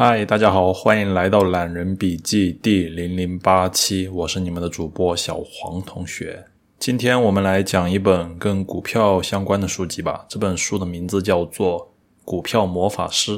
嗨，大家好，欢迎来到懒人笔记第零零八期，我是你们的主播小黄同学。今天我们来讲一本跟股票相关的书籍吧。这本书的名字叫做《股票魔法师》，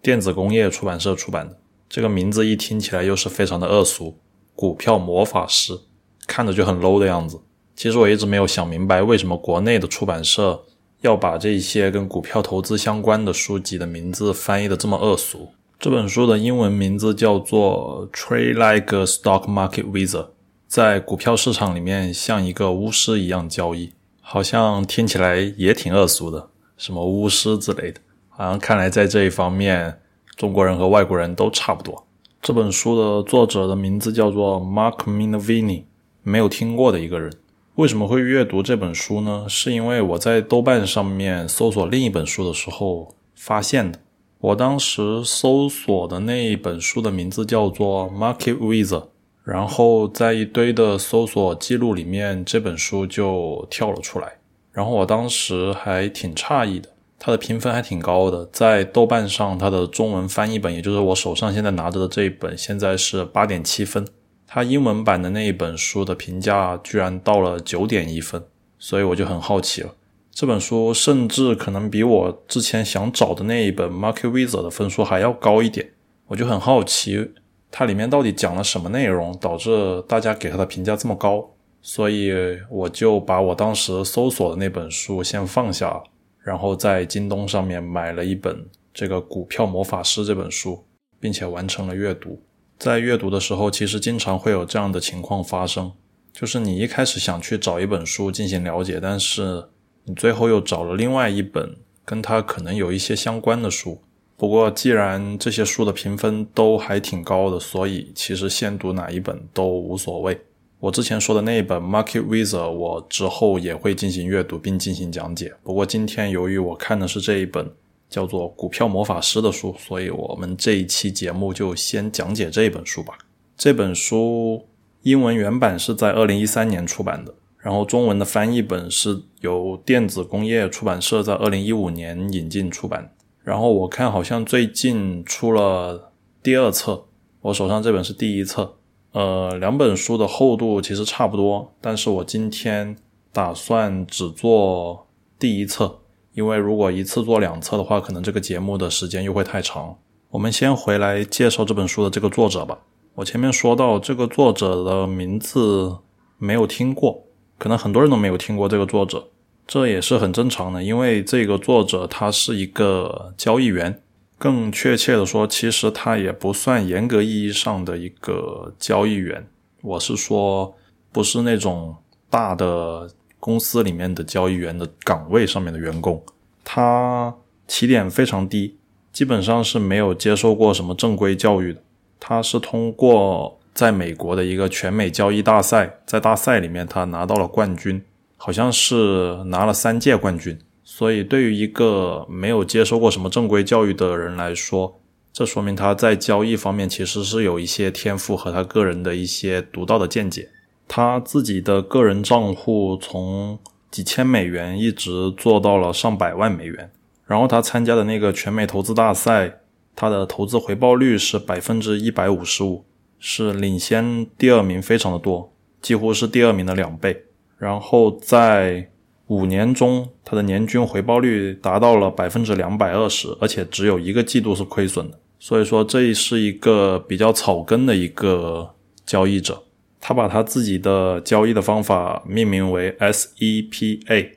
电子工业出版社出版的。这个名字一听起来又是非常的恶俗，股票魔法师看着就很 low 的样子。其实我一直没有想明白，为什么国内的出版社要把这些跟股票投资相关的书籍的名字翻译的这么恶俗。这本书的英文名字叫做《Trade Like a Stock Market Wizard》，在股票市场里面像一个巫师一样交易，好像听起来也挺恶俗的，什么巫师之类的。好像看来在这一方面，中国人和外国人都差不多。这本书的作者的名字叫做 Mark Minervini，没有听过的一个人。为什么会阅读这本书呢？是因为我在豆瓣上面搜索另一本书的时候发现的。我当时搜索的那一本书的名字叫做《Market Wizard》，然后在一堆的搜索记录里面，这本书就跳了出来。然后我当时还挺诧异的，它的评分还挺高的，在豆瓣上，它的中文翻译本，也就是我手上现在拿着的这一本，现在是八点七分。他英文版的那一本书的评价居然到了九点一分，所以我就很好奇了。这本书甚至可能比我之前想找的那一本《Market Wizard》的分数还要高一点，我就很好奇它里面到底讲了什么内容，导致大家给它的评价这么高。所以我就把我当时搜索的那本书先放下，然后在京东上面买了一本这个《股票魔法师》这本书，并且完成了阅读。在阅读的时候，其实经常会有这样的情况发生，就是你一开始想去找一本书进行了解，但是你最后又找了另外一本跟它可能有一些相关的书。不过，既然这些书的评分都还挺高的，所以其实先读哪一本都无所谓。我之前说的那一本《Market Wizard》，我之后也会进行阅读并进行讲解。不过今天由于我看的是这一本。叫做《股票魔法师》的书，所以我们这一期节目就先讲解这本书吧。这本书英文原版是在二零一三年出版的，然后中文的翻译本是由电子工业出版社在二零一五年引进出版。然后我看好像最近出了第二册，我手上这本是第一册。呃，两本书的厚度其实差不多，但是我今天打算只做第一册。因为如果一次做两册的话，可能这个节目的时间又会太长。我们先回来介绍这本书的这个作者吧。我前面说到这个作者的名字没有听过，可能很多人都没有听过这个作者，这也是很正常的。因为这个作者他是一个交易员，更确切的说，其实他也不算严格意义上的一个交易员。我是说，不是那种大的。公司里面的交易员的岗位上面的员工，他起点非常低，基本上是没有接受过什么正规教育的。他是通过在美国的一个全美交易大赛，在大赛里面他拿到了冠军，好像是拿了三届冠军。所以对于一个没有接受过什么正规教育的人来说，这说明他在交易方面其实是有一些天赋和他个人的一些独到的见解。他自己的个人账户从几千美元一直做到了上百万美元，然后他参加的那个全美投资大赛，他的投资回报率是百分之一百五十五，是领先第二名非常的多，几乎是第二名的两倍。然后在五年中，他的年均回报率达到了百分之两百二十，而且只有一个季度是亏损的。所以说，这是一个比较草根的一个交易者。他把他自己的交易的方法命名为 SEPA（SEPA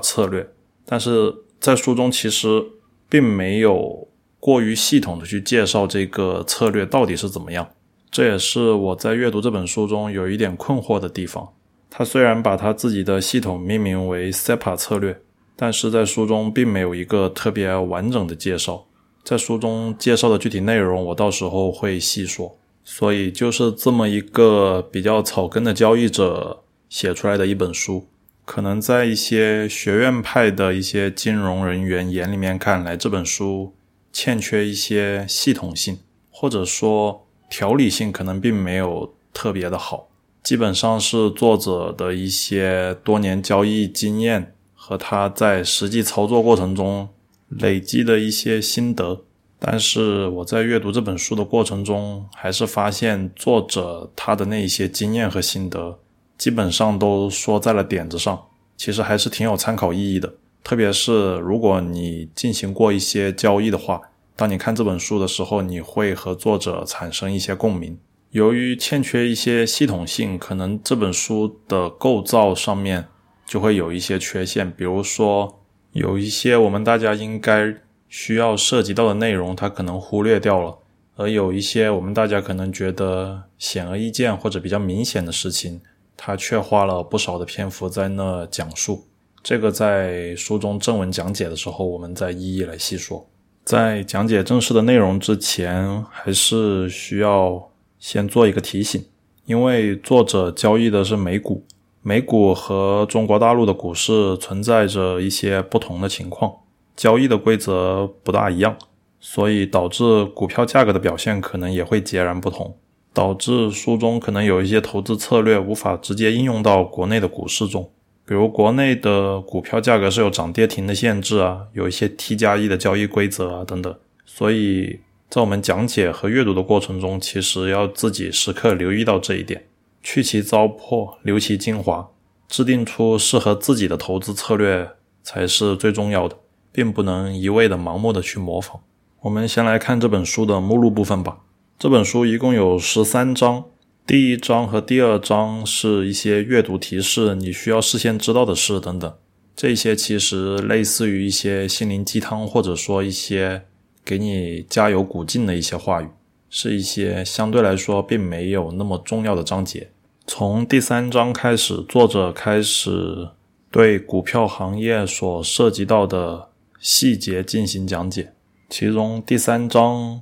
策略），但是在书中其实并没有过于系统的去介绍这个策略到底是怎么样。这也是我在阅读这本书中有一点困惑的地方。他虽然把他自己的系统命名为 SEPA 策略，但是在书中并没有一个特别完整的介绍。在书中介绍的具体内容，我到时候会细说。所以就是这么一个比较草根的交易者写出来的一本书，可能在一些学院派的一些金融人员眼里面看来，这本书欠缺一些系统性，或者说条理性，可能并没有特别的好。基本上是作者的一些多年交易经验和他在实际操作过程中累积的一些心得。但是我在阅读这本书的过程中，还是发现作者他的那些经验和心得，基本上都说在了点子上，其实还是挺有参考意义的。特别是如果你进行过一些交易的话，当你看这本书的时候，你会和作者产生一些共鸣。由于欠缺一些系统性，可能这本书的构造上面就会有一些缺陷，比如说有一些我们大家应该需要涉及到的内容，它可能忽略掉了；而有一些我们大家可能觉得显而易见或者比较明显的事情，它却花了不少的篇幅在那讲述。这个在书中正文讲解的时候，我们再一一来细说。在讲解正式的内容之前，还是需要先做一个提醒，因为作者交易的是美股，美股和中国大陆的股市存在着一些不同的情况，交易的规则不大一样，所以导致股票价格的表现可能也会截然不同，导致书中可能有一些投资策略无法直接应用到国内的股市中。比如国内的股票价格是有涨跌停的限制啊，有一些 T 加一的交易规则啊等等，所以在我们讲解和阅读的过程中，其实要自己时刻留意到这一点，去其糟粕，留其精华，制定出适合自己的投资策略才是最重要的，并不能一味的盲目的去模仿。我们先来看这本书的目录部分吧，这本书一共有十三章。第一章和第二章是一些阅读提示，你需要事先知道的事等等。这些其实类似于一些心灵鸡汤，或者说一些给你加油鼓劲的一些话语，是一些相对来说并没有那么重要的章节。从第三章开始，作者开始对股票行业所涉及到的细节进行讲解，其中第三章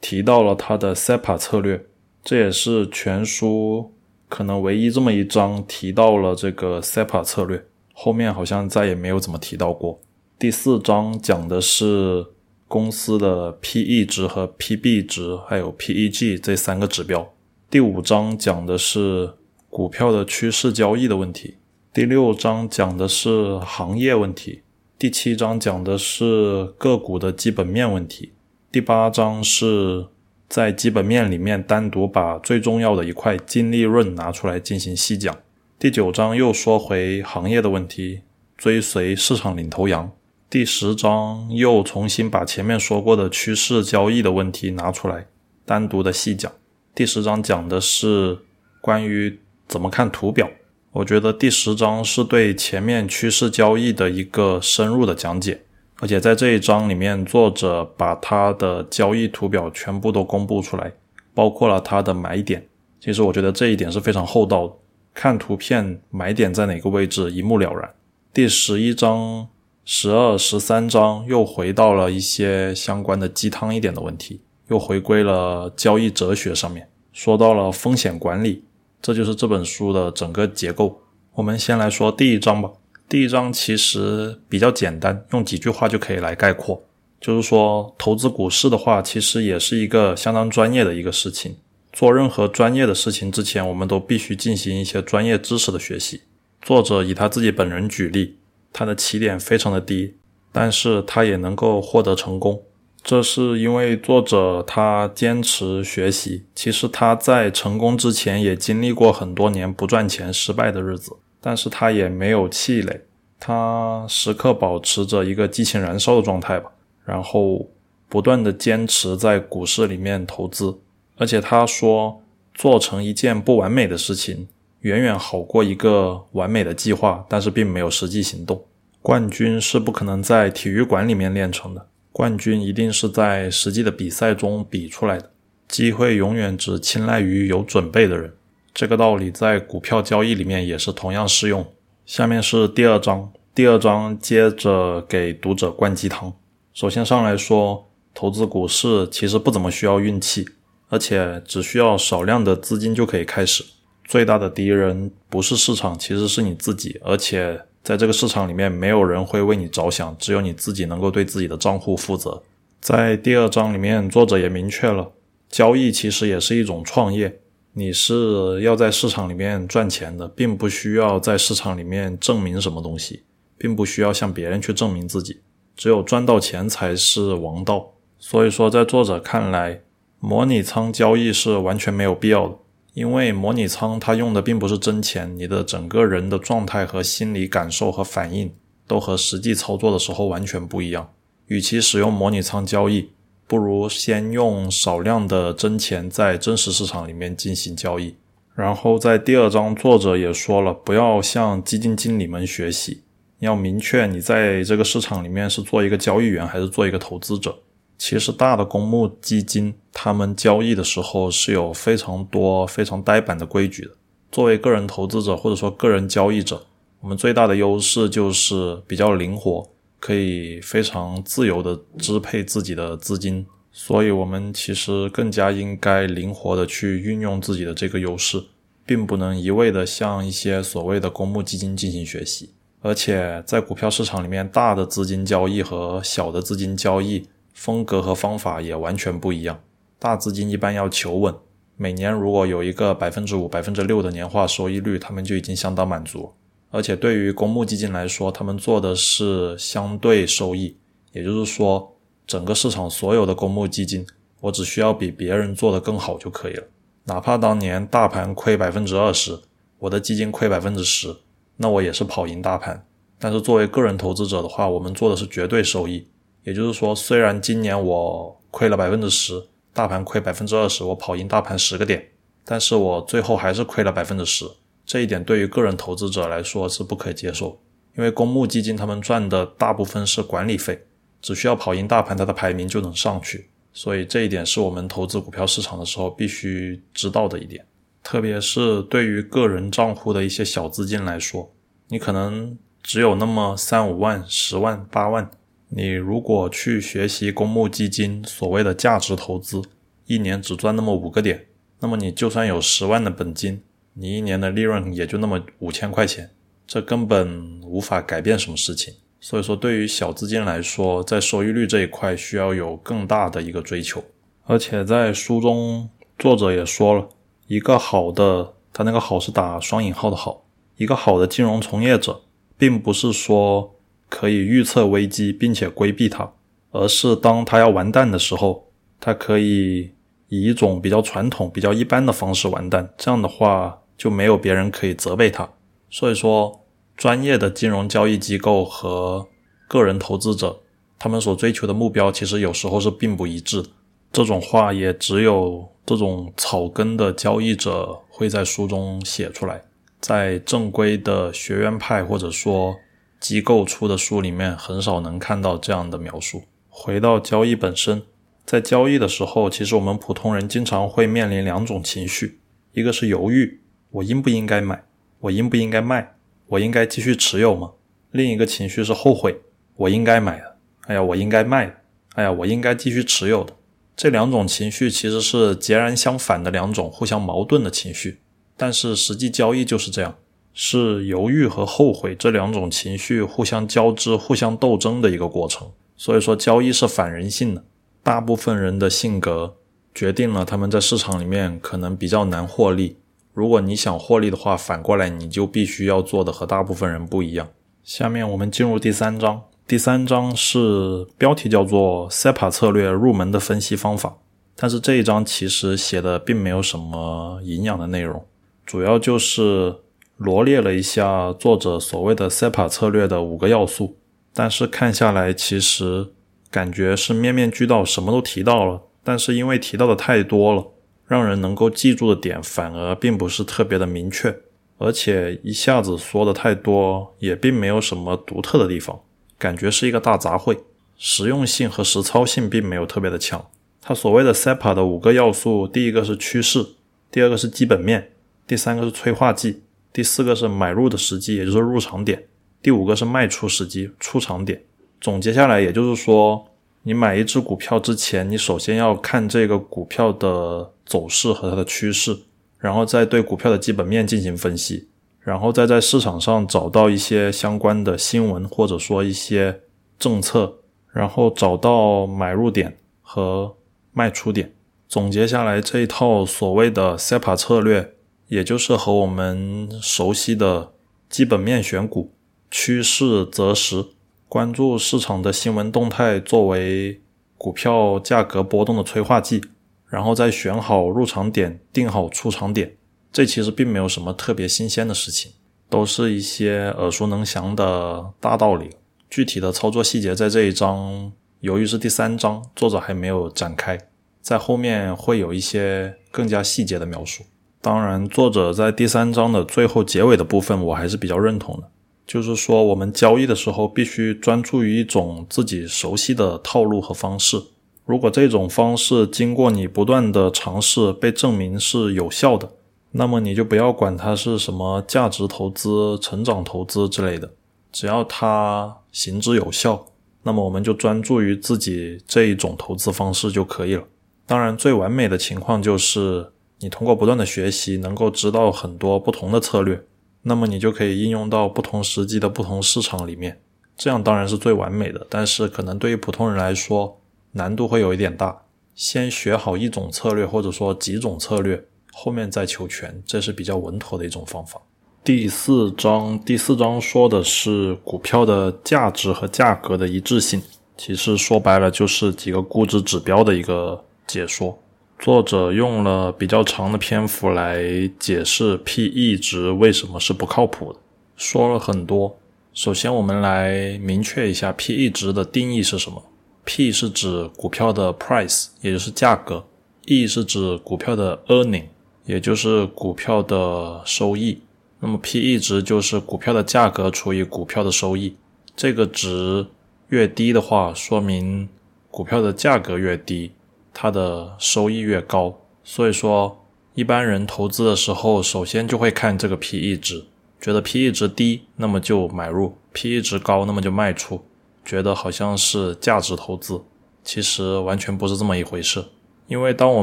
提到了他的 SEPA 策略。这也是全书可能唯一这么一章提到了这个 SEPA 策略，后面好像再也没有怎么提到过。第四章讲的是公司的 PE 值和 PB 值，还有 PEG 这三个指标。第五章讲的是股票的趋势交易的问题。第六章讲的是行业问题。第七章讲的是个股的基本面问题。第八章是。在基本面里面，单独把最重要的一块净利润拿出来进行细讲。第九章又说回行业的问题，追随市场领头羊。第十章又重新把前面说过的趋势交易的问题拿出来，单独的细讲。第十章讲的是关于怎么看图表。我觉得第十章是对前面趋势交易的一个深入的讲解。而且在这一章里面，作者把他的交易图表全部都公布出来，包括了他的买点。其实我觉得这一点是非常厚道的，看图片买点在哪个位置一目了然。第十一章、十二、十三章又回到了一些相关的鸡汤一点的问题，又回归了交易哲学上面，说到了风险管理，这就是这本书的整个结构。我们先来说第一章吧。第一章其实比较简单，用几句话就可以来概括。就是说，投资股市的话，其实也是一个相当专业的一个事情。做任何专业的事情之前，我们都必须进行一些专业知识的学习。作者以他自己本人举例，他的起点非常的低，但是他也能够获得成功。这是因为作者他坚持学习。其实他在成功之前也经历过很多年不赚钱、失败的日子。但是他也没有气馁，他时刻保持着一个激情燃烧的状态吧，然后不断的坚持在股市里面投资，而且他说做成一件不完美的事情，远远好过一个完美的计划，但是并没有实际行动。冠军是不可能在体育馆里面练成的，冠军一定是在实际的比赛中比出来的，机会永远只青睐于有准备的人。这个道理在股票交易里面也是同样适用。下面是第二章，第二章接着给读者灌鸡汤。首先上来说，投资股市其实不怎么需要运气，而且只需要少量的资金就可以开始。最大的敌人不是市场，其实是你自己。而且在这个市场里面，没有人会为你着想，只有你自己能够对自己的账户负责。在第二章里面，作者也明确了，交易其实也是一种创业。你是要在市场里面赚钱的，并不需要在市场里面证明什么东西，并不需要向别人去证明自己，只有赚到钱才是王道。所以说，在作者看来，模拟仓交易是完全没有必要的，因为模拟仓它用的并不是真钱，你的整个人的状态和心理感受和反应都和实际操作的时候完全不一样。与其使用模拟仓交易，不如先用少量的真钱在真实市场里面进行交易。然后在第二章，作者也说了，不要向基金经理们学习，要明确你在这个市场里面是做一个交易员还是做一个投资者。其实大的公募基金，他们交易的时候是有非常多非常呆板的规矩的。作为个人投资者或者说个人交易者，我们最大的优势就是比较灵活，可以非常自由的支配自己的资金。所以，我们其实更加应该灵活的去运用自己的这个优势，并不能一味的向一些所谓的公募基金进行学习。而且，在股票市场里面，大的资金交易和小的资金交易。风格和方法也完全不一样。大资金一般要求稳，每年如果有一个百分之五、百分之六的年化收益率，他们就已经相当满足。而且对于公募基金来说，他们做的是相对收益，也就是说，整个市场所有的公募基金，我只需要比别人做的更好就可以了。哪怕当年大盘亏百分之二十，我的基金亏百分之十，那我也是跑赢大盘。但是作为个人投资者的话，我们做的是绝对收益。也就是说，虽然今年我亏了百分之十，大盘亏百分之二十，我跑赢大盘十个点，但是我最后还是亏了百分之十。这一点对于个人投资者来说是不可接受，因为公募基金他们赚的大部分是管理费，只需要跑赢大盘，它的排名就能上去。所以这一点是我们投资股票市场的时候必须知道的一点，特别是对于个人账户的一些小资金来说，你可能只有那么三五万、十万、八万。你如果去学习公募基金所谓的价值投资，一年只赚那么五个点，那么你就算有十万的本金，你一年的利润也就那么五千块钱，这根本无法改变什么事情。所以说，对于小资金来说，在收益率这一块需要有更大的一个追求。而且在书中，作者也说了一个好的，他那个好是打双引号的好，一个好的金融从业者，并不是说。可以预测危机并且规避它，而是当它要完蛋的时候，它可以以一种比较传统、比较一般的方式完蛋。这样的话，就没有别人可以责备他。所以说，专业的金融交易机构和个人投资者，他们所追求的目标其实有时候是并不一致。这种话也只有这种草根的交易者会在书中写出来，在正规的学院派或者说。机构出的书里面很少能看到这样的描述。回到交易本身，在交易的时候，其实我们普通人经常会面临两种情绪：一个是犹豫，我应不应该买？我应不应该卖？我应该继续持有吗？另一个情绪是后悔，我应该买的，哎呀，我应该卖的，哎呀，我应该继续持有的。这两种情绪其实是截然相反的两种互相矛盾的情绪，但是实际交易就是这样。是犹豫和后悔这两种情绪互相交织、互相斗争的一个过程。所以说，交易是反人性的。大部分人的性格决定了他们在市场里面可能比较难获利。如果你想获利的话，反过来你就必须要做的和大部分人不一样。下面我们进入第三章。第三章是标题叫做 “SEPA 策略入门的分析方法”，但是这一章其实写的并没有什么营养的内容，主要就是。罗列了一下作者所谓的 SEPA 策略的五个要素，但是看下来其实感觉是面面俱到，什么都提到了。但是因为提到的太多了，让人能够记住的点反而并不是特别的明确，而且一下子说的太多，也并没有什么独特的地方，感觉是一个大杂烩，实用性和实操性并没有特别的强。他所谓的 SEPA 的五个要素，第一个是趋势，第二个是基本面，第三个是催化剂。第四个是买入的时机，也就是入场点；第五个是卖出时机，出场点。总结下来，也就是说，你买一只股票之前，你首先要看这个股票的走势和它的趋势，然后再对股票的基本面进行分析，然后再在市场上找到一些相关的新闻或者说一些政策，然后找到买入点和卖出点。总结下来，这一套所谓的 SEPA 策略。也就是和我们熟悉的基本面选股、趋势择时、关注市场的新闻动态作为股票价格波动的催化剂，然后再选好入场点，定好出场点。这其实并没有什么特别新鲜的事情，都是一些耳熟能详的大道理。具体的操作细节在这一章，由于是第三章，作者还没有展开，在后面会有一些更加细节的描述。当然，作者在第三章的最后结尾的部分，我还是比较认同的，就是说我们交易的时候必须专注于一种自己熟悉的套路和方式。如果这种方式经过你不断的尝试被证明是有效的，那么你就不要管它是什么价值投资、成长投资之类的。只要它行之有效，那么我们就专注于自己这一种投资方式就可以了。当然，最完美的情况就是你通过不断的学习，能够知道很多不同的策略，那么你就可以应用到不同时机的不同市场里面。这样当然是最完美的，但是可能对于普通人来说，难度会有一点大。先学好一种策略，或者说几种策略，后面再求全，这是比较稳妥的一种方法。第四章，第四章说的是股票的价值和价格的一致性。其实说白了就是几个估值指标的一个解说。作者用了比较长的篇幅来解释 P/E 值为什么是不靠谱的，说了很多。首先，我们来明确一下 P/E 值的定义是什么。P 是指股票的 price，也就是价格；E 是指股票的 earning，也就是股票的收益。那么 P/E 值就是股票的价格除以股票的收益，这个值越低的话，说明股票的价格越低，它的收益越高。所以说，一般人投资的时候，首先就会看这个 P/E 值，觉得 P/E 值低，那么就买入；P/E 值高，那么就卖出，觉得好像是价值投资，其实完全不是这么一回事。因为当我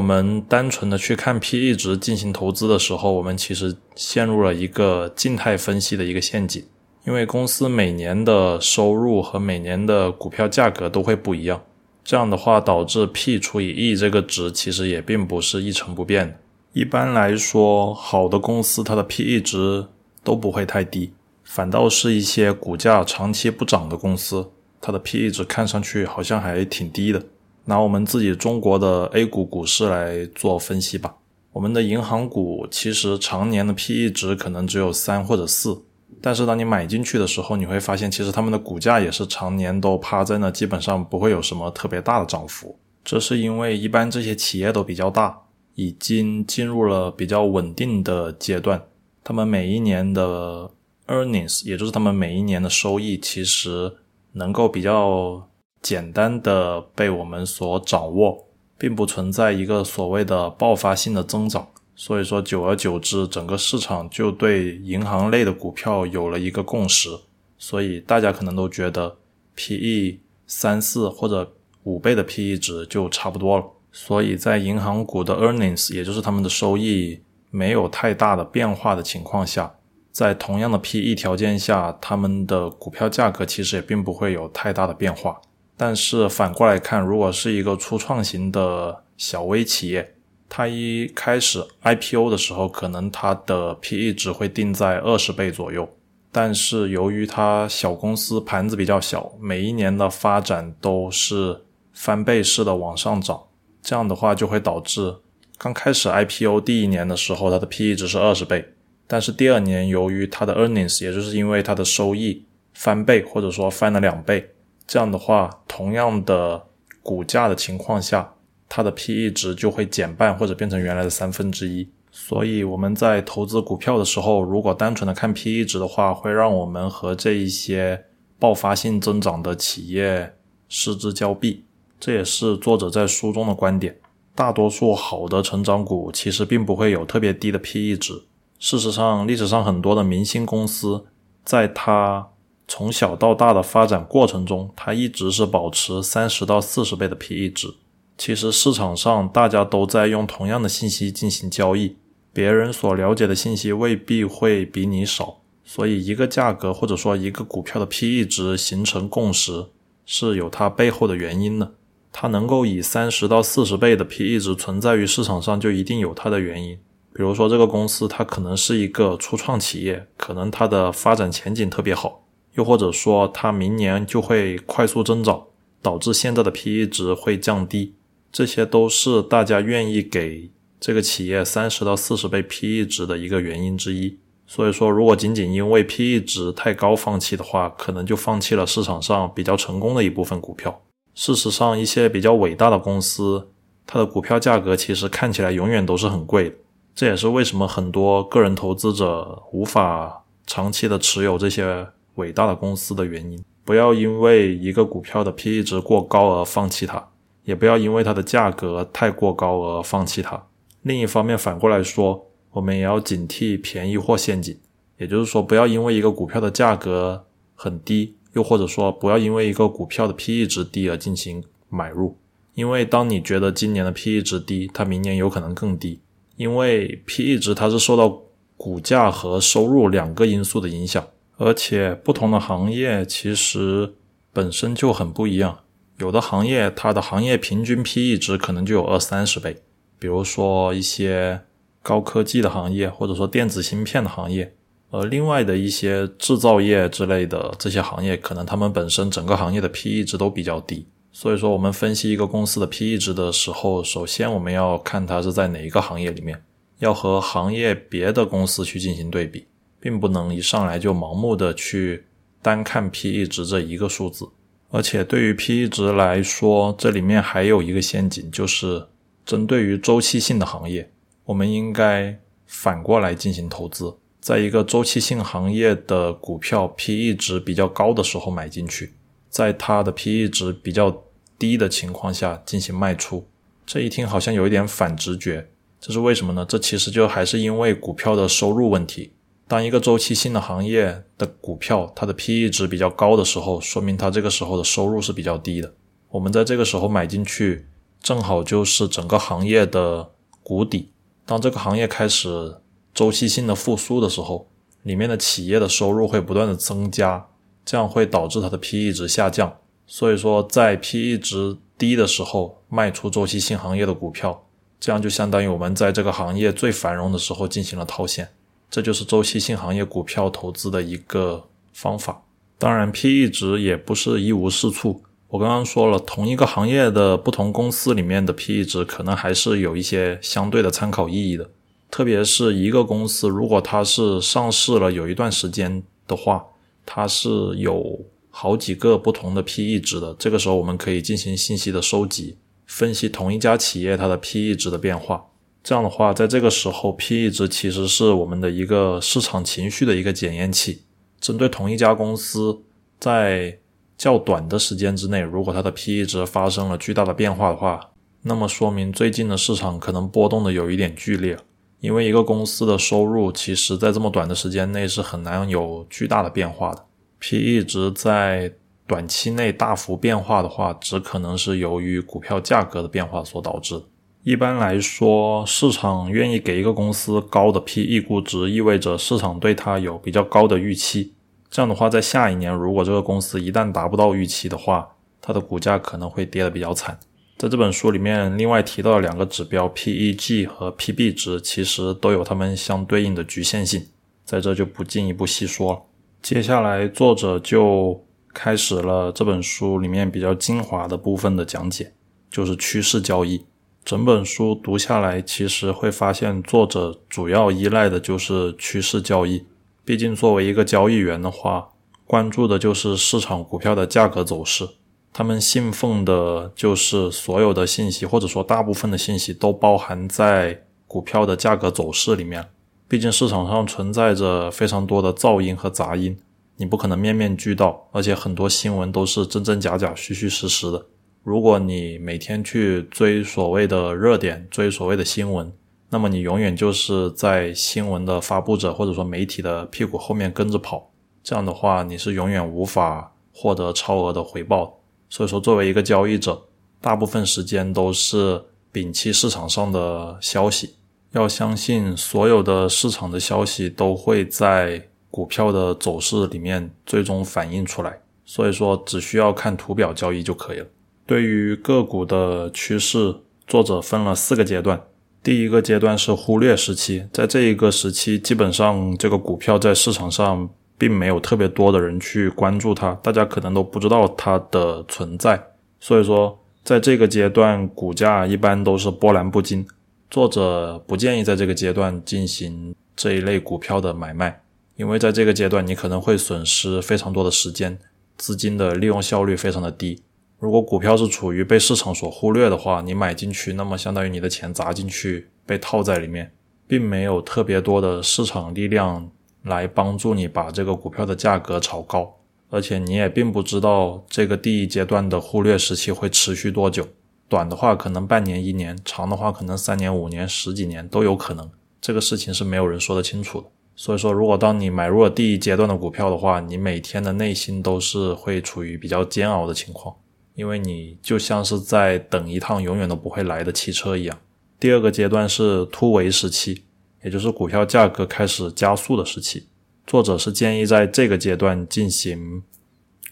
们单纯的去看 P/E 值进行投资的时候，我们其实陷入了一个静态分析的一个陷阱。因为公司每年的收入和每年的股票价格都会不一样，这样的话导致 P 除以 E 这个值其实也并不是一成不变的。一般来说，好的公司它的 P/E 值都不会太低，反倒是一些股价长期不涨的公司，它的 P/E 值看上去好像还挺低的。拿我们自己中国的 A 股股市来做分析吧。我们的银行股其实常年的 P/E 值可能只有三或者四，但是当你买进去的时候，你会发现其实他们的股价也是常年都趴在那，基本上不会有什么特别大的涨幅。这是因为一般这些企业都比较大，已经进入了比较稳定的阶段，他们每一年的 earnings，也就是他们每一年的收益，其实能够比较。简单的被我们所掌握，并不存在一个所谓的爆发性的增长，所以说久而久之，整个市场就对银行类的股票有了一个共识，所以大家可能都觉得 P/E 三四或者五倍的 P/E 值就差不多了，所以在银行股的 earnings，也就是他们的收益没有太大的变化的情况下，在同样的 P/E 条件下，他们的股票价格其实也并不会有太大的变化。但是反过来看，如果是一个初创型的小微企业，它一开始 IPO 的时候，可能它的 PE 值会定在二十倍左右。但是由于它小公司盘子比较小，每一年的发展都是翻倍式的往上涨，这样的话就会导致刚开始 IPO 第一年的时候，它的 PE 值是二十倍，但是第二年由于它的 earnings，也就是因为它的收益翻倍或者说翻了两倍。这样的话，同样的股价的情况下，它的 P/E 值就会减半或者变成原来的三分之一。所以我们在投资股票的时候，如果单纯的看 P/E 值的话，会让我们和这一些爆发性增长的企业失之交臂。这也是作者在书中的观点。大多数好的成长股其实并不会有特别低的 P/E 值。事实上，历史上很多的明星公司，在它从小到大的发展过程中，它一直是保持三十到四十倍的 P/E 值。其实市场上大家都在用同样的信息进行交易，别人所了解的信息未必会比你少，所以一个价格或者说一个股票的 P/E 值形成共识是有它背后的原因的。它能够以三十到四十倍的 P/E 值存在于市场上，就一定有它的原因。比如说这个公司它可能是一个初创企业，可能它的发展前景特别好。又或者说，它明年就会快速增长，导致现在的 PE 值会降低，这些都是大家愿意给这个企业三十到四十倍 PE 值的一个原因之一。所以说，如果仅仅因为 PE 值太高放弃的话，可能就放弃了市场上比较成功的一部分股票。事实上，一些比较伟大的公司，它的股票价格其实看起来永远都是很贵的。这也是为什么很多个人投资者无法长期的持有这些伟大的公司的原因。不要因为一个股票的 PE 值过高而放弃它，也不要因为它的价格太过高而放弃它。另一方面，反过来说，我们也要警惕便宜货陷阱。也就是说，不要因为一个股票的价格很低，又或者说不要因为一个股票的 PE 值低而进行买入。因为当你觉得今年的 PE 值低，它明年有可能更低。因为 PE 值它是受到股价和收入两个因素的影响，而且不同的行业其实本身就很不一样。有的行业它的行业平均 PE 值可能就有二三十倍，比如说一些高科技的行业，或者说电子芯片的行业。而另外的一些制造业之类的这些行业，可能他们本身整个行业的 PE 值都比较低。所以说，我们分析一个公司的 PE 值的时候，首先我们要看它是在哪一个行业里面，要和行业别的公司去进行对比，并不能一上来就盲目的去单看 PE 值这一个数字。而且对于 PE 值来说，这里面还有一个陷阱，就是针对于周期性的行业，我们应该反过来进行投资，在一个周期性行业的股票 PE 值比较高的时候买进去。在它的 PE 值比较低的情况下进行卖出，这一听好像有一点反直觉，这是为什么呢？这其实就还是因为股票的收入问题。当一个周期性的行业的股票它的 PE 值比较高的时候，说明它这个时候的收入是比较低的。我们在这个时候买进去，正好就是整个行业的谷底。当这个行业开始周期性的复苏的时候，里面的企业的收入会不断的增加。这样会导致它的 PE 值下降，所以说在 PE 值低的时候卖出周期性行业的股票，这样就相当于我们在这个行业最繁荣的时候进行了套现，这就是周期性行业股票投资的一个方法。当然，PE 值也不是一无是处。我刚刚说了，同一个行业的不同公司里面的 PE 值可能还是有一些相对的参考意义的，特别是一个公司如果它是上市了有一段时间的话。它是有好几个不同的 PE 值的，这个时候我们可以进行信息的收集，分析同一家企业它的 PE 值的变化。这样的话，在这个时候，PE 值其实是我们的一个市场情绪的一个检验器。针对同一家公司，在较短的时间之内，如果它的 PE 值发生了巨大的变化的话，那么说明最近的市场可能波动的有一点剧烈。因为一个公司的收入，其实在这么短的时间内是很难有巨大的变化的。P/E 值在短期内大幅变化的话，只可能是由于股票价格的变化所导致。一般来说，市场愿意给一个公司高的 P/E 估值，意味着市场对它有比较高的预期。这样的话，在下一年，如果这个公司一旦达不到预期的话，它的股价可能会跌得比较惨。在这本书里面，另外提到两个指标 PEG 和 PB 值，其实都有它们相对应的局限性，在这就不进一步细说了。接下来，作者就开始了这本书里面比较精华的部分的讲解，就是趋势交易。整本书读下来，其实会发现作者主要依赖的就是趋势交易。毕竟，作为一个交易员的话，关注的就是市场股票的价格走势。他们信奉的就是所有的信息，或者说大部分的信息都包含在股票的价格走势里面。毕竟市场上存在着非常多的噪音和杂音，你不可能面面俱到，而且很多新闻都是真真假假、虚虚实实的。如果你每天去追所谓的热点、追所谓的新闻，那么你永远就是在新闻的发布者或者说媒体的屁股后面跟着跑。这样的话，你是永远无法获得超额的回报的。所以说，作为一个交易者，大部分时间都是摒弃市场上的消息，要相信所有的市场的消息都会在股票的走势里面最终反映出来。所以说，只需要看图表交易就可以了。对于个股的趋势，作者分了四个阶段。第一个阶段是忽略时期，在这一个时期，基本上这个股票在市场上。并没有特别多的人去关注它，大家可能都不知道它的存在。所以说，在这个阶段，股价一般都是波澜不惊。作者不建议在这个阶段进行这一类股票的买卖，因为在这个阶段你可能会损失非常多的时间，资金的利用效率非常的低。如果股票是处于被市场所忽略的话，你买进去，那么相当于你的钱砸进去被套在里面，并没有特别多的市场力量来帮助你把这个股票的价格炒高。而且你也并不知道这个第一阶段的忽略时期会持续多久，短的话可能半年一年，长的话可能三年五年十几年都有可能。这个事情是没有人说得清楚的。所以说，如果当你买入了第一阶段的股票的话，你每天的内心都是会处于比较煎熬的情况，因为你就像是在等一趟永远都不会来的汽车一样。第二个阶段是突围时期，也就是股票价格开始加速的时期。作者是建议在这个阶段进行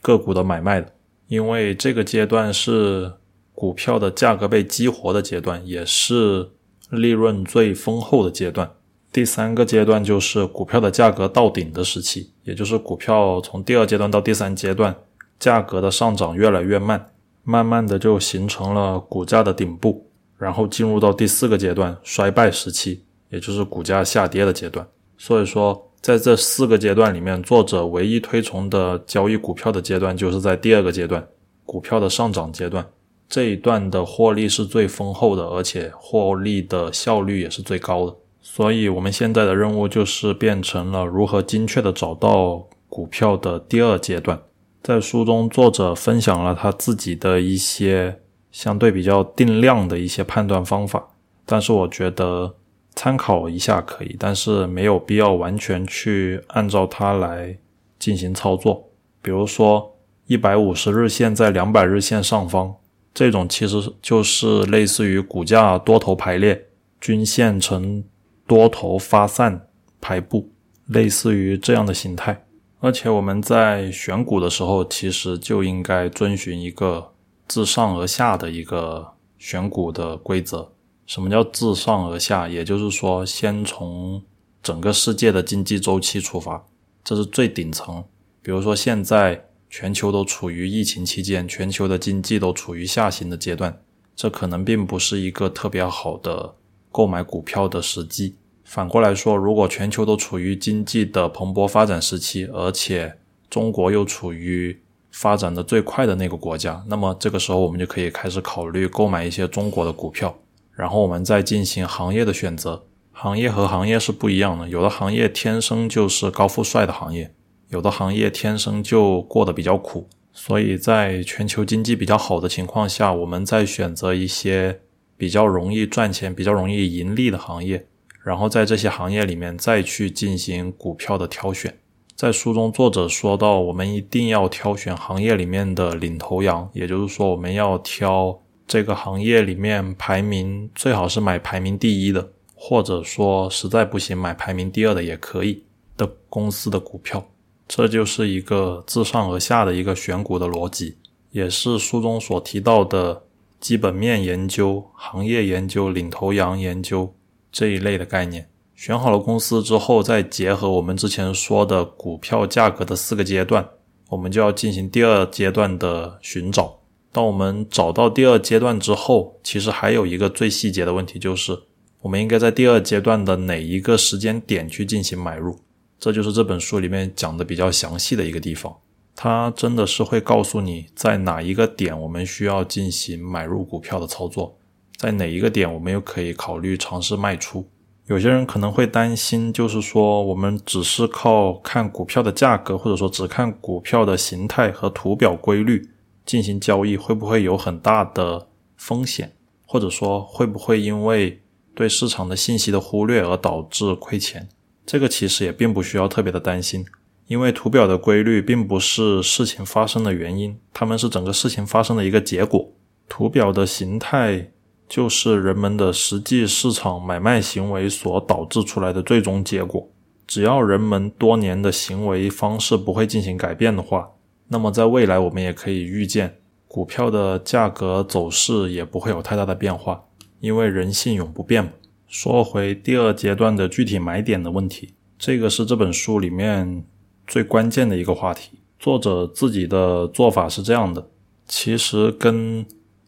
个股的买卖的，因为这个阶段是股票的价格被激活的阶段，也是利润最丰厚的阶段。第三个阶段就是股票的价格到顶的时期，也就是股票从第二阶段到第三阶段，价格的上涨越来越慢，慢慢的就形成了股价的顶部，然后进入到第四个阶段衰败时期，也就是股价下跌的阶段。所以说。在这四个阶段里面，作者唯一推崇的交易股票的阶段，就是在第二个阶段，股票的上涨阶段。这一段的获利是最丰厚的，而且获利的效率也是最高的。所以，我们现在的任务就是变成了如何精确的找到股票的第二阶段。在书中，作者分享了他自己的一些相对比较定量的一些判断方法，但是我觉得。参考一下可以，但是没有必要完全去按照它来进行操作。比如说，一百五十日线在两百日线上方，这种其实就是类似于股价多头排列，均线呈多头发散排布，类似于这样的形态。而且我们在选股的时候，其实就应该遵循一个自上而下的一个选股的规则。什么叫自上而下？也就是说，先从整个世界的经济周期出发，这是最顶层。比如说，现在全球都处于疫情期间，全球的经济都处于下行的阶段，这可能并不是一个特别好的购买股票的时机。反过来说，如果全球都处于经济的蓬勃发展时期，而且中国又处于发展的最快的那个国家，那么这个时候我们就可以开始考虑购买一些中国的股票。然后我们再进行行业的选择，行业和行业是不一样的，有的行业天生就是高富帅的行业，有的行业天生就过得比较苦。所以在全球经济比较好的情况下，我们再选择一些比较容易赚钱、比较容易盈利的行业，然后在这些行业里面再去进行股票的挑选。在书中，作者说到，我们一定要挑选行业里面的领头羊，也就是说，我们要挑。这个行业里面排名最好是买排名第一的，或者说实在不行买排名第二的也可以的公司的股票，这就是一个自上而下的一个选股的逻辑，也是书中所提到的基本面研究、行业研究、领头羊研究这一类的概念。选好了公司之后，再结合我们之前说的股票价格的四个阶段，我们就要进行第二阶段的寻找。当我们找到第二阶段之后，其实还有一个最细节的问题，就是我们应该在第二阶段的哪一个时间点去进行买入？这就是这本书里面讲的比较详细的一个地方。它真的是会告诉你在哪一个点我们需要进行买入股票的操作，在哪一个点我们又可以考虑尝试卖出。有些人可能会担心，就是说我们只是靠看股票的价格，或者说只看股票的形态和图表规律。进行交易会不会有很大的风险，或者说会不会因为对市场的信息的忽略而导致亏钱？这个其实也并不需要特别的担心，因为图表的规律并不是事情发生的原因，它们是整个事情发生的一个结果。图表的形态就是人们的实际市场买卖行为所导致出来的最终结果。只要人们多年的行为方式不会进行改变的话。那么，在未来，我们也可以预见，股票的价格走势也不会有太大的变化，因为人性永不变嘛。说回第二阶段的具体买点的问题，这个是这本书里面最关键的一个话题。作者自己的做法是这样的：其实跟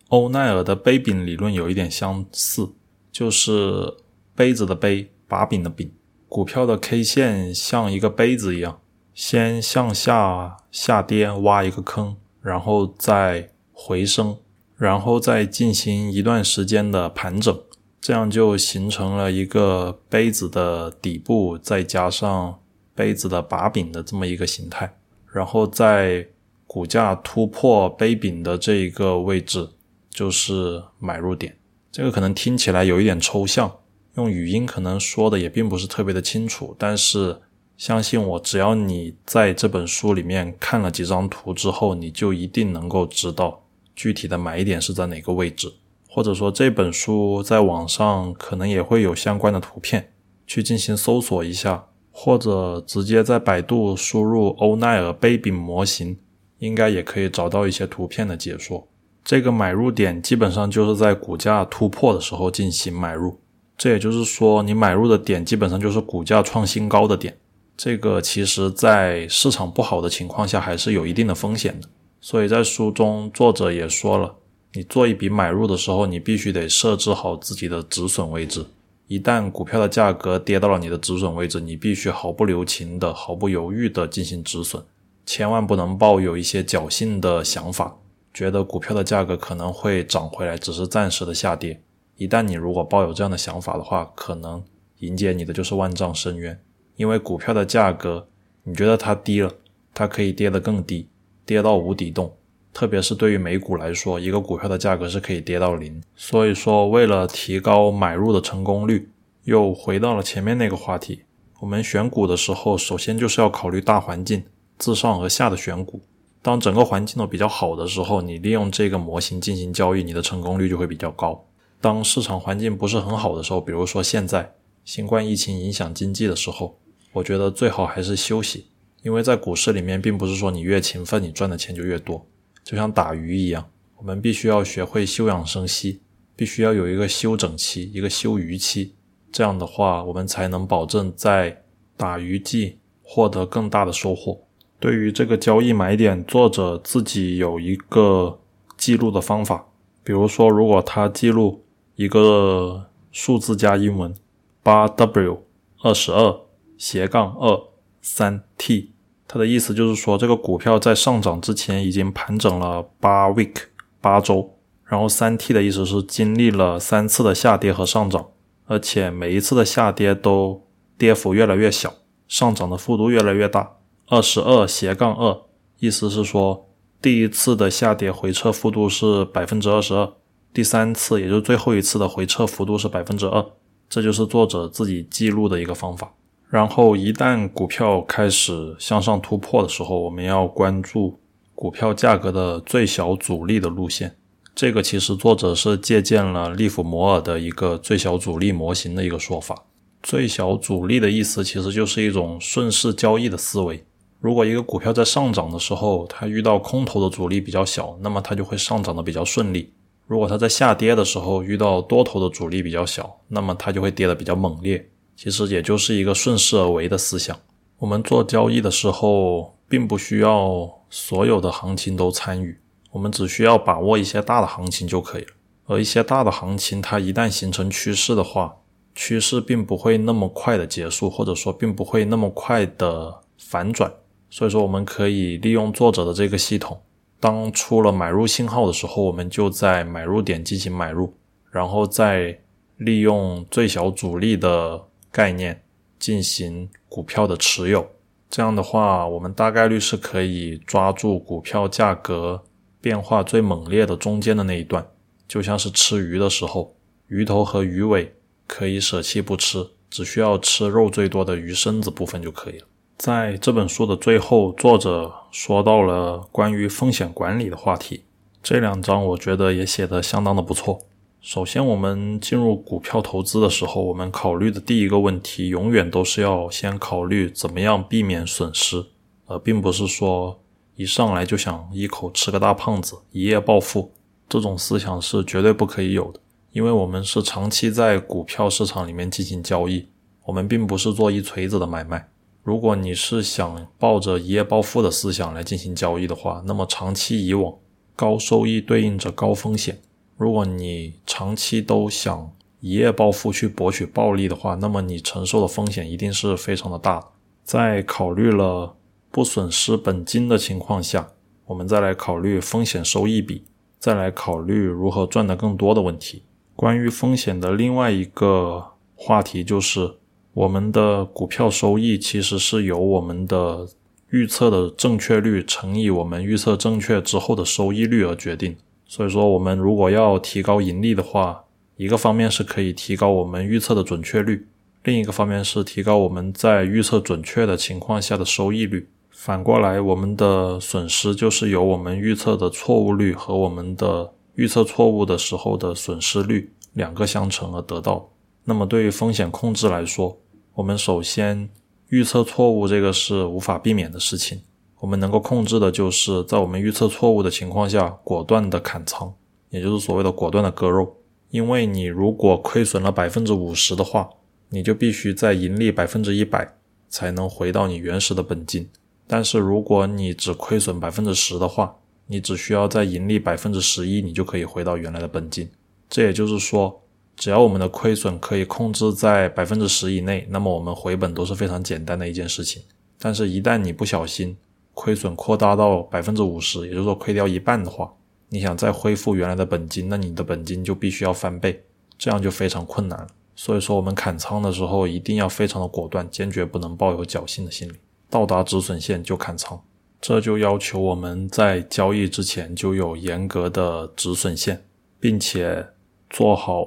欧奈尔的杯柄理论有一点相似，就是杯子的杯，把柄的柄。股票的 K 线像一个杯子一样，先向下下跌，挖一个坑，然后再回升，然后再进行一段时间的盘整，这样就形成了一个杯子的底部，再加上杯子的把柄的这么一个形态，然后在股价突破杯柄的这一个位置，就是买入点。这个可能听起来有一点抽象，用语音可能说的也并不是特别的清楚。但是相信我，只要你在这本书里面看了几张图之后，你就一定能够知道具体的买点是在哪个位置。或者说这本书在网上可能也会有相关的图片，去进行搜索一下，或者直接在百度输入欧奈尔杯柄模型。应该也可以找到一些图片的解说。这个买入点基本上就是在股价突破的时候进行买入，这也就是说，你买入的点基本上就是股价创新高的点。这个其实，在市场不好的情况下，还是有一定的风险的。所以在书中，作者也说了，你做一笔买入的时候，你必须得设置好自己的止损位置。一旦股票的价格跌到了你的止损位置，你必须毫不留情的、毫不犹豫的进行止损。千万不能抱有一些侥幸的想法，觉得股票的价格可能会涨回来，只是暂时的下跌。一旦你如果抱有这样的想法的话，可能迎接你的就是万丈深渊。因为股票的价格，你觉得它低了，它可以跌得更低，跌到无底洞。特别是对于美股来说，一个股票的价格是可以跌到零。所以说，为了提高买入的成功率，又回到了前面那个话题。我们选股的时候，首先就是要考虑大环境。自上而下的选股，当整个环境都比较好的时候，你利用这个模型进行交易，你的成功率就会比较高。当市场环境不是很好的时候，比如说现在新冠疫情影响经济的时候，我觉得最好还是休息，因为在股市里面，并不是说你越勤奋，你赚的钱就越多。就像打鱼一样，我们必须要学会休养生息，必须要有一个休整期，一个休渔期，这样的话，我们才能保证在打鱼季获得更大的收获。对于这个交易买点，作者自己有一个记录的方法。比如说，如果他记录一个数字加英文八 W 二十二斜杠二三 T，它的意思就是说，这个股票在上涨之前已经盘整了八 week 八周，然后三 T 的意思是经历了三次的下跌和上涨，而且每一次的下跌都跌幅越来越小，上涨的幅度越来越大。二十二斜杠二，意思是说，第一次的下跌回撤幅度是百分之二十二，第三次，也就是最后一次的回撤幅度是百分之二，这就是作者自己记录的一个方法。然后，一旦股票开始向上突破的时候，我们要关注股票价格的最小阻力的路线。这个其实作者是借鉴了利弗摩尔的一个最小阻力模型的一个说法。最小阻力的意思其实就是一种顺势交易的思维。如果一个股票在上涨的时候，它遇到空头的阻力比较小，那么它就会上涨的比较顺利；如果它在下跌的时候遇到多头的阻力比较小，那么它就会跌得比较猛烈。其实也就是一个顺势而为的思想。我们做交易的时候，并不需要所有的行情都参与，我们只需要把握一些大的行情就可以了。而一些大的行情，它一旦形成趋势的话，趋势并不会那么快的结束，或者说并不会那么快的反转。所以说，我们可以利用作者的这个系统，当出了买入信号的时候，我们就在买入点进行买入，然后再利用最小阻力的概念进行股票的持有。这样的话，我们大概率是可以抓住股票价格变化最猛烈的中间的那一段，就像是吃鱼的时候，鱼头和鱼尾可以舍弃不吃，只需要吃肉最多的鱼身子部分就可以了。在这本书的最后，作者说到了关于风险管理的话题。这两章我觉得也写得相当的不错。首先，我们进入股票投资的时候，我们考虑的第一个问题，永远都是要先考虑怎么样避免损失，而并不是说一上来就想一口吃个大胖子，一夜暴富。这种思想是绝对不可以有的，因为我们是长期在股票市场里面进行交易，我们并不是做一锤子的买卖。如果你是想抱着一夜暴富的思想来进行交易的话，那么长期以往高收益对应着高风险。如果你长期都想一夜暴富去博取暴利的话，那么你承受的风险一定是非常的大。在考虑了不损失本金的情况下，我们再来考虑风险收益比，再来考虑如何赚得更多的问题。关于风险的另外一个话题就是，我们的股票收益其实是由我们的预测的正确率乘以我们预测正确之后的收益率而决定。所以说，我们如果要提高盈利的话，一个方面是可以提高我们预测的准确率，另一个方面是提高我们在预测准确的情况下的收益率。反过来，我们的损失就是由我们预测的错误率和我们的预测错误的时候的损失率两个相乘而得到。那么，对于风险控制来说，我们首先预测错误这个是无法避免的事情。我们能够控制的就是在我们预测错误的情况下，果断的砍仓，也就是所谓的果断的割肉。因为你如果亏损了百分之五十的话，你就必须在盈利百分之一百才能回到你原始的本金。但是如果你只亏损百分之十的话，你只需要在盈利百分之十一，你就可以回到原来的本金。这也就是说，只要我们的亏损可以控制在百分之十以内，那么我们回本都是非常简单的一件事情。但是，一旦你不小心，亏损扩大到百分之五十，也就是说亏掉一半的话，你想再恢复原来的本金，那你的本金就必须要翻倍，这样就非常困难了。所以说，我们砍仓的时候一定要非常的果断，坚决不能抱有侥幸的心理，到达止损线就砍仓。这就要求我们在交易之前就有严格的止损线，并且做好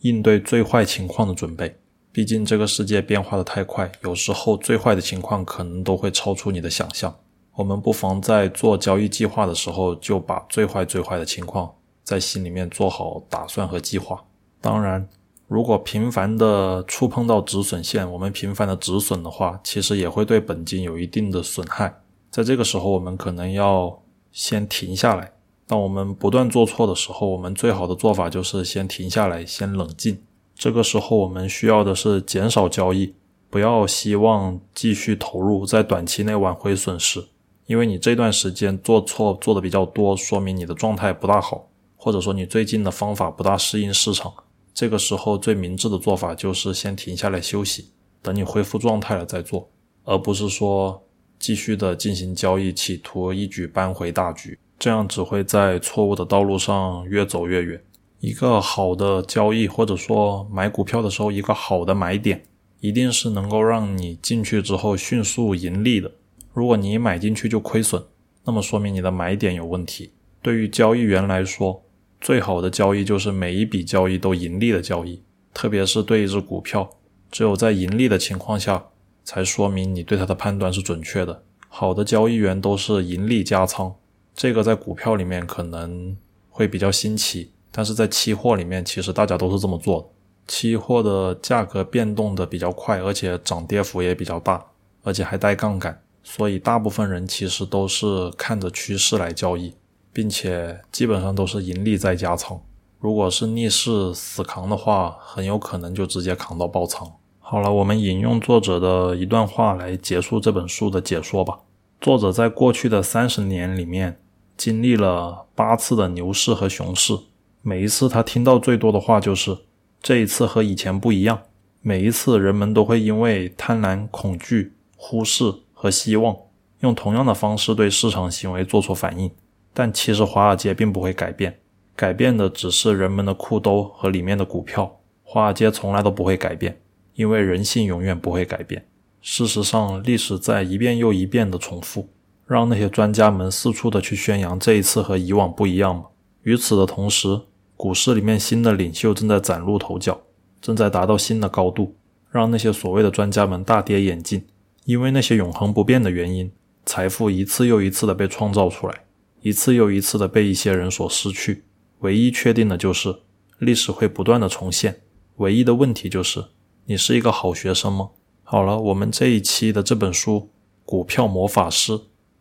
应对最坏情况的准备。毕竟这个世界变化的太快，有时候最坏的情况可能都会超出你的想象。我们不妨在做交易计划的时候，就把最坏最坏的情况在心里面做好打算和计划。当然，如果频繁的触碰到止损线，我们频繁的止损的话，其实也会对本金有一定的损害。在这个时候，我们可能要先停下来。当我们不断做错的时候，我们最好的做法就是先停下来，先冷静。这个时候，我们需要的是减少交易，不要希望继续投入，在短期内挽回损失。因为你这段时间做错做的比较多，说明你的状态不大好，或者说你最近的方法不大适应市场。这个时候最明智的做法就是先停下来休息，等你恢复状态了再做，而不是说继续的进行交易，企图一举扳回大局。这样只会在错误的道路上越走越远。一个好的交易或者说买股票的时候，一个好的买点，一定是能够让你进去之后迅速盈利的。如果你买进去就亏损，那么说明你的买点有问题。对于交易员来说，最好的交易就是每一笔交易都盈利的交易，特别是对一只股票，只有在盈利的情况下，才说明你对它的判断是准确的。好的交易员都是盈利加仓，这个在股票里面可能会比较新奇，但是在期货里面其实大家都是这么做的。期货的价格变动的比较快，而且涨跌幅也比较大，而且还带杠杆。所以，大部分人其实都是看着趋势来交易，并且基本上都是盈利再加仓。如果是逆势死扛的话，很有可能就直接扛到爆仓。好了，我们引用作者的一段话来结束这本书的解说吧。作者在过去的三十年里面经历了八次的牛市和熊市，每一次他听到最多的话就是“这一次和以前不一样”。每一次，人们都会因为贪婪、恐惧、忽视。和希望用同样的方式对市场行为做出反应，但其实华尔街并不会改变，改变的只是人们的裤兜和里面的股票。华尔街从来都不会改变，因为人性永远不会改变。事实上，历史在一遍又一遍的重复，让那些专家们四处的去宣扬这一次和以往不一样。与此的同时，股市里面新的领袖正在崭露头角，正在达到新的高度，让那些所谓的专家们大跌眼镜。因为那些永恒不变的原因，财富一次又一次的被创造出来，一次又一次的被一些人所失去。唯一确定的就是，历史会不断的重现。唯一的问题就是，你是一个好学生吗？好了，我们这一期的这本书《股票魔法师》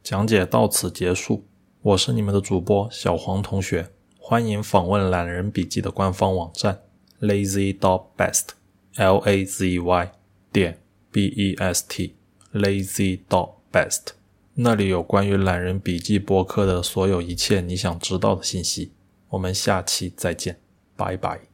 讲解到此结束。我是你们的主播小黄同学，欢迎访问懒人笔记的官方网站 lazy dot best，l a z y 点 b e s t。Lazy Dog best，那里有关于懒人笔记播客的所有一切你想知道的信息。我们下期再见，拜拜。